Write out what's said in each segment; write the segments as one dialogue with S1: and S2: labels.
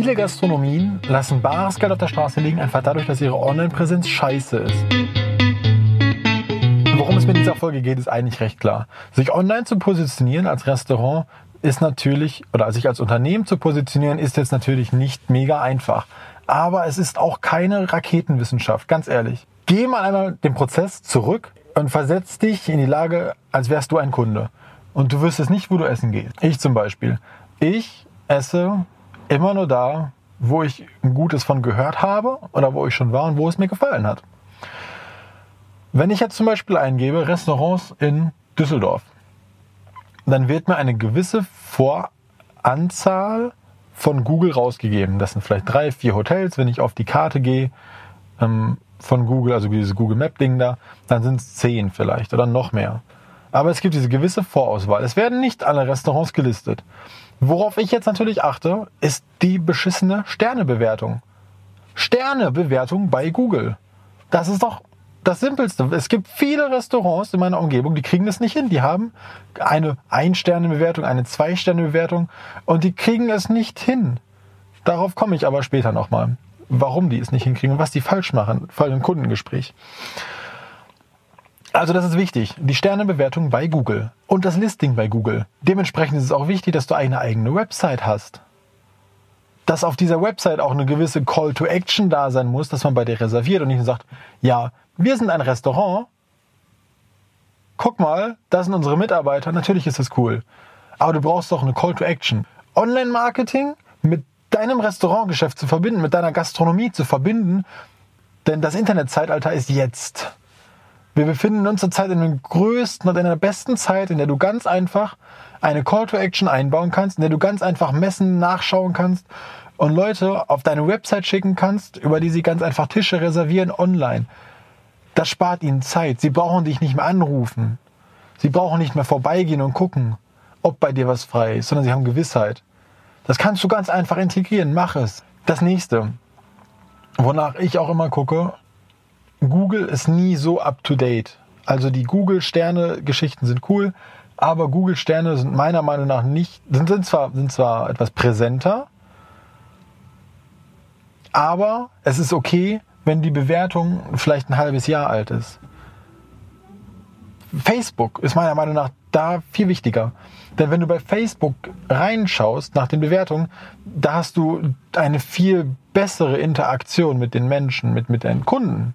S1: Viele Gastronomien lassen bares Geld auf der Straße liegen, einfach dadurch, dass ihre Online-Präsenz scheiße ist. Worum es mir in dieser Folge geht, ist eigentlich recht klar. Sich online zu positionieren als Restaurant ist natürlich, oder sich als Unternehmen zu positionieren, ist jetzt natürlich nicht mega einfach. Aber es ist auch keine Raketenwissenschaft, ganz ehrlich. Geh mal einmal den Prozess zurück und versetz dich in die Lage, als wärst du ein Kunde. Und du wüsstest nicht, wo du essen gehst. Ich zum Beispiel. Ich esse immer nur da, wo ich ein Gutes von gehört habe oder wo ich schon war und wo es mir gefallen hat. Wenn ich jetzt zum Beispiel eingebe Restaurants in Düsseldorf, dann wird mir eine gewisse Voranzahl von Google rausgegeben. Das sind vielleicht drei, vier Hotels. Wenn ich auf die Karte gehe ähm, von Google, also dieses Google Map Ding da, dann sind es zehn vielleicht oder noch mehr. Aber es gibt diese gewisse Vorauswahl. Es werden nicht alle Restaurants gelistet. Worauf ich jetzt natürlich achte, ist die beschissene Sternebewertung. Sternebewertung bei Google. Das ist doch das Simpelste. Es gibt viele Restaurants in meiner Umgebung, die kriegen das nicht hin. Die haben eine Ein-Sterne-Bewertung, eine Zwei-Sterne-Bewertung und die kriegen es nicht hin. Darauf komme ich aber später nochmal. Warum die es nicht hinkriegen und was die falsch machen, vor allem im Kundengespräch. Also das ist wichtig. Die Sternebewertung bei Google und das Listing bei Google. Dementsprechend ist es auch wichtig, dass du eine eigene Website hast. Dass auf dieser Website auch eine gewisse Call to Action da sein muss, dass man bei dir reserviert und nicht sagt, ja, wir sind ein Restaurant. Guck mal, das sind unsere Mitarbeiter. Natürlich ist das cool. Aber du brauchst doch eine Call to Action. Online-Marketing mit deinem Restaurantgeschäft zu verbinden, mit deiner Gastronomie zu verbinden. Denn das Internetzeitalter ist jetzt. Wir befinden uns zurzeit in der größten und in der besten Zeit, in der du ganz einfach eine Call to Action einbauen kannst, in der du ganz einfach messen, nachschauen kannst und Leute auf deine Website schicken kannst, über die sie ganz einfach Tische reservieren online. Das spart ihnen Zeit. Sie brauchen dich nicht mehr anrufen. Sie brauchen nicht mehr vorbeigehen und gucken, ob bei dir was frei ist, sondern sie haben Gewissheit. Das kannst du ganz einfach integrieren. Mach es. Das nächste, wonach ich auch immer gucke, Google ist nie so up to date. Also die Google-Sterne-Geschichten sind cool, aber Google-Sterne sind meiner Meinung nach nicht, sind, sind, zwar, sind zwar etwas präsenter, aber es ist okay, wenn die Bewertung vielleicht ein halbes Jahr alt ist. Facebook ist meiner Meinung nach da viel wichtiger. Denn wenn du bei Facebook reinschaust nach den Bewertungen, da hast du eine viel bessere Interaktion mit den Menschen, mit, mit deinen Kunden.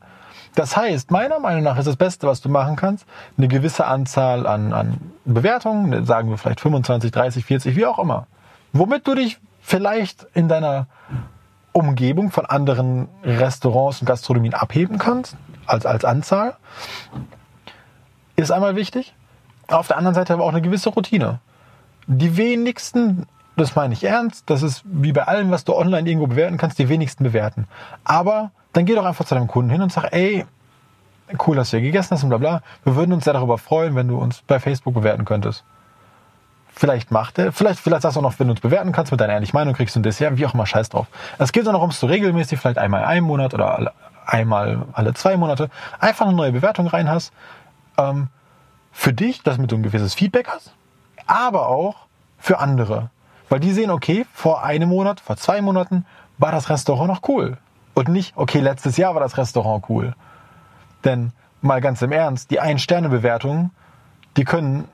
S1: Das heißt, meiner Meinung nach ist das Beste, was du machen kannst, eine gewisse Anzahl an, an Bewertungen, sagen wir vielleicht 25, 30, 40, wie auch immer. Womit du dich vielleicht in deiner Umgebung von anderen Restaurants und Gastronomien abheben kannst, als, als Anzahl, ist einmal wichtig. Auf der anderen Seite aber auch eine gewisse Routine. Die wenigsten, das meine ich ernst, das ist wie bei allem, was du online irgendwo bewerten kannst, die wenigsten bewerten. Aber dann geh doch einfach zu deinem Kunden hin und sag, ey, cool, dass du hier gegessen hast und bla bla. Wir würden uns sehr darüber freuen, wenn du uns bei Facebook bewerten könntest. Vielleicht macht er, vielleicht, vielleicht sagst du auch noch, wenn du uns bewerten kannst mit deiner ehrlichen Meinung, kriegst du ein Dessert, wie auch immer, scheiß drauf. Es geht auch noch ums du regelmäßig, vielleicht einmal einen Monat oder alle, einmal alle zwei Monate, einfach eine neue Bewertung rein hast. Ähm, für dich, damit du ein gewisses Feedback hast, aber auch für andere. Weil die sehen, okay, vor einem Monat, vor zwei Monaten war das Restaurant noch cool. Und nicht, okay, letztes Jahr war das Restaurant cool. Denn mal ganz im Ernst, die Ein-Sterne-Bewertungen, die können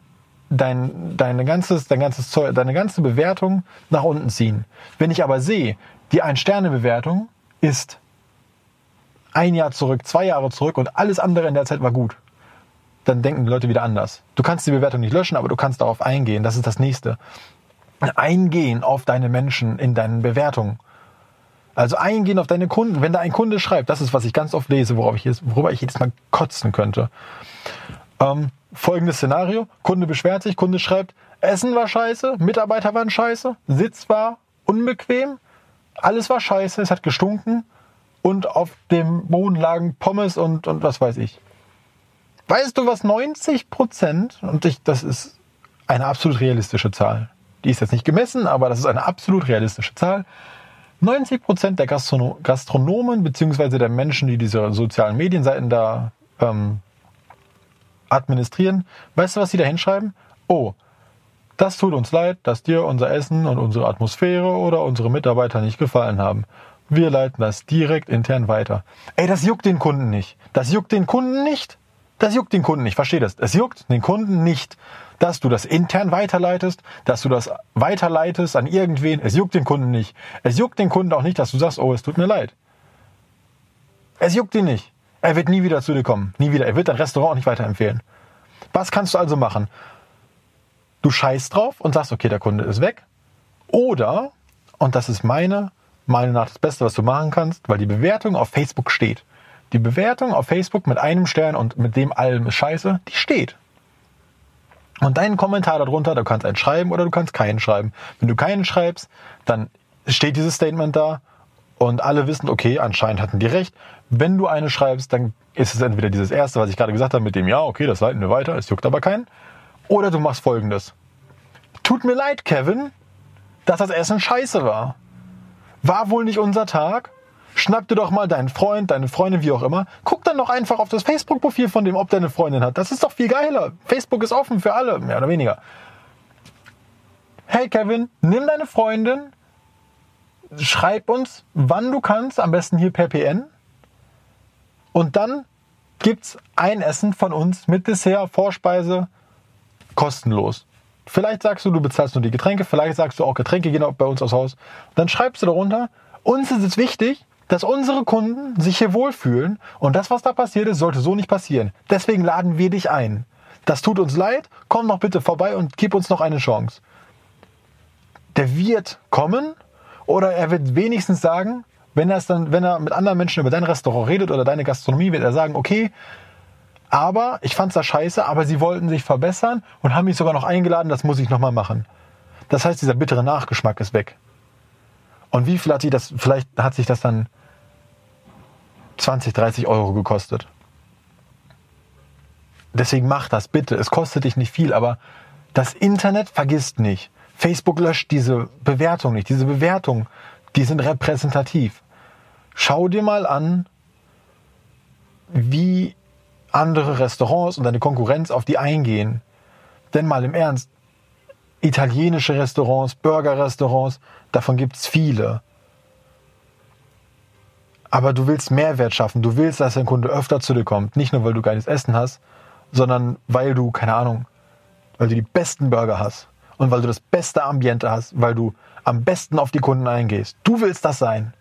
S1: dein, deine, ganzes, dein ganzes Zeug, deine ganze Bewertung nach unten ziehen. Wenn ich aber sehe, die Ein-Sterne-Bewertung ist ein Jahr zurück, zwei Jahre zurück und alles andere in der Zeit war gut, dann denken die Leute wieder anders. Du kannst die Bewertung nicht löschen, aber du kannst darauf eingehen. Das ist das nächste. Eingehen auf deine Menschen in deinen Bewertungen. Also eingehen auf deine Kunden. Wenn da ein Kunde schreibt, das ist, was ich ganz oft lese, worauf ich jetzt, worüber ich jedes Mal kotzen könnte. Ähm, folgendes Szenario. Kunde beschwert sich, Kunde schreibt, Essen war scheiße, Mitarbeiter waren scheiße, Sitz war unbequem, alles war scheiße, es hat gestunken und auf dem Boden lagen Pommes und, und was weiß ich. Weißt du, was 90 Prozent, und ich, das ist eine absolut realistische Zahl, die ist jetzt nicht gemessen, aber das ist eine absolut realistische Zahl, 90 Prozent der Gastrono Gastronomen beziehungsweise der Menschen, die diese sozialen Medienseiten da ähm, administrieren, weißt du, was sie da hinschreiben? Oh, Das tut uns leid, dass dir unser Essen und unsere Atmosphäre oder unsere Mitarbeiter nicht gefallen haben. Wir leiten das direkt intern weiter. Ey, das juckt den Kunden nicht. Das juckt den Kunden nicht. Das juckt den Kunden nicht. Versteh das? Es juckt den Kunden nicht, dass du das intern weiterleitest, dass du das weiterleitest an irgendwen. Es juckt den Kunden nicht. Es juckt den Kunden auch nicht, dass du sagst, oh, es tut mir leid. Es juckt ihn nicht. Er wird nie wieder zu dir kommen. Nie wieder. Er wird dein Restaurant auch nicht weiterempfehlen. Was kannst du also machen? Du scheißt drauf und sagst, okay, der Kunde ist weg. Oder, und das ist meine Meinung nach das Beste, was du machen kannst, weil die Bewertung auf Facebook steht. Die Bewertung auf Facebook mit einem Stern und mit dem allem ist scheiße, die steht. Und deinen Kommentar darunter, du kannst einen schreiben oder du kannst keinen schreiben. Wenn du keinen schreibst, dann steht dieses Statement da und alle wissen, okay, anscheinend hatten die recht. Wenn du eine schreibst, dann ist es entweder dieses erste, was ich gerade gesagt habe, mit dem ja, okay, das leiten wir weiter, es juckt aber keinen. Oder du machst folgendes. Tut mir leid, Kevin, dass das Essen scheiße war. War wohl nicht unser Tag? Schnapp dir doch mal deinen Freund, deine Freundin, wie auch immer. Guck dann doch einfach auf das Facebook-Profil von dem, ob der eine Freundin hat. Das ist doch viel geiler. Facebook ist offen für alle, mehr oder weniger. Hey Kevin, nimm deine Freundin, schreib uns, wann du kannst, am besten hier per PN. Und dann gibt's ein Essen von uns mit Dessert, Vorspeise, kostenlos. Vielleicht sagst du, du bezahlst nur die Getränke, vielleicht sagst du auch Getränke gehen auch bei uns aus Haus. Dann schreibst du darunter, uns ist es wichtig, dass unsere Kunden sich hier wohlfühlen und das, was da passiert ist, sollte so nicht passieren. Deswegen laden wir dich ein. Das tut uns leid, komm noch bitte vorbei und gib uns noch eine Chance. Der wird kommen oder er wird wenigstens sagen, wenn er, es dann, wenn er mit anderen Menschen über dein Restaurant redet oder deine Gastronomie, wird er sagen, okay, aber ich fand's da scheiße, aber sie wollten sich verbessern und haben mich sogar noch eingeladen, das muss ich nochmal machen. Das heißt, dieser bittere Nachgeschmack ist weg. Und wie sich das, vielleicht hat sich das dann 20, 30 Euro gekostet. Deswegen mach das bitte. Es kostet dich nicht viel, aber das Internet vergisst nicht. Facebook löscht diese Bewertung nicht. Diese Bewertungen, die sind repräsentativ. Schau dir mal an, wie andere Restaurants und deine Konkurrenz auf die eingehen. Denn mal im Ernst, italienische Restaurants, Burger-Restaurants, davon gibt's viele. Aber du willst Mehrwert schaffen. Du willst, dass dein Kunde öfter zu dir kommt. Nicht nur, weil du geiles Essen hast, sondern weil du, keine Ahnung, weil du die besten Burger hast und weil du das beste Ambiente hast, weil du am besten auf die Kunden eingehst. Du willst das sein.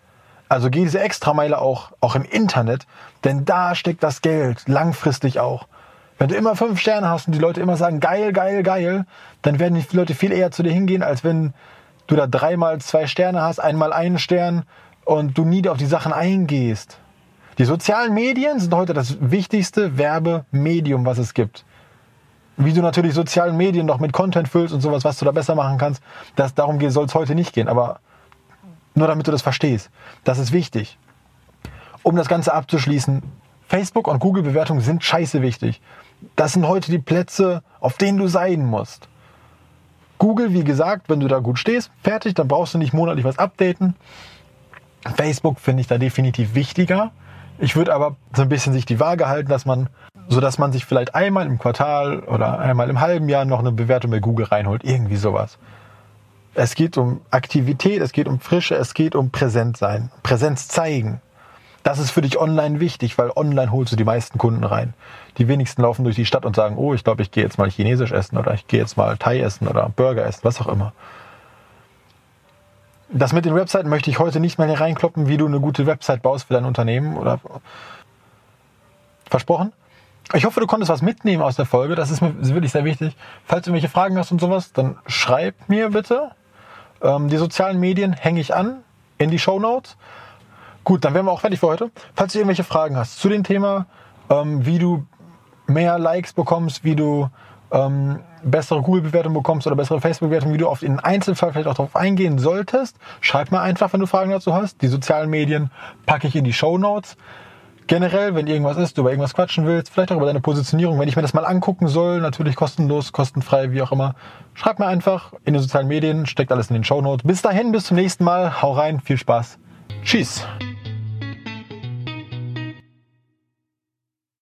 S1: Also geh diese Extrameile auch, auch im Internet, denn da steckt das Geld, langfristig auch. Wenn du immer fünf Sterne hast und die Leute immer sagen, geil, geil, geil, dann werden die Leute viel eher zu dir hingehen, als wenn du da dreimal zwei Sterne hast, einmal einen Stern und du nie auf die Sachen eingehst. Die sozialen Medien sind heute das wichtigste Werbemedium, was es gibt. Wie du natürlich sozialen Medien noch mit Content füllst und sowas, was du da besser machen kannst, das, darum soll es heute nicht gehen. Aber nur damit du das verstehst. Das ist wichtig. Um das Ganze abzuschließen, Facebook und Google-Bewertungen sind scheiße wichtig. Das sind heute die Plätze, auf denen du sein musst. Google, wie gesagt, wenn du da gut stehst, fertig, dann brauchst du nicht monatlich was updaten. Facebook finde ich da definitiv wichtiger. Ich würde aber so ein bisschen sich die Waage halten, dass man, so dass man sich vielleicht einmal im Quartal oder einmal im halben Jahr noch eine Bewertung bei Google reinholt. Irgendwie sowas. Es geht um Aktivität, es geht um Frische, es geht um Präsent sein, Präsenz zeigen. Das ist für dich online wichtig, weil online holst du die meisten Kunden rein. Die wenigsten laufen durch die Stadt und sagen, oh, ich glaube, ich gehe jetzt mal Chinesisch essen oder ich gehe jetzt mal Thai essen oder Burger essen, was auch immer. Das mit den Webseiten möchte ich heute nicht mehr hier reinkloppen, wie du eine gute Website baust für dein Unternehmen oder versprochen. Ich hoffe, du konntest was mitnehmen aus der Folge. Das ist mir wirklich sehr wichtig. Falls du irgendwelche Fragen hast und sowas, dann schreib mir bitte. Ähm, die sozialen Medien hänge ich an in die Show Notes. Gut, dann wären wir auch fertig für heute. Falls du irgendwelche Fragen hast zu dem Thema, ähm, wie du mehr Likes bekommst, wie du ähm, bessere Google-Bewertung bekommst oder bessere Facebook-Bewertung, wie du auf den Einzelfall vielleicht auch darauf eingehen solltest, schreib mal einfach, wenn du Fragen dazu hast. Die sozialen Medien packe ich in die Show Notes. Generell, wenn irgendwas ist, du über irgendwas quatschen willst, vielleicht auch über deine Positionierung, wenn ich mir das mal angucken soll, natürlich kostenlos, kostenfrei, wie auch immer, schreib mir einfach in den sozialen Medien, steckt alles in den Show Notes. Bis dahin, bis zum nächsten Mal, hau rein, viel Spaß. Tschüss.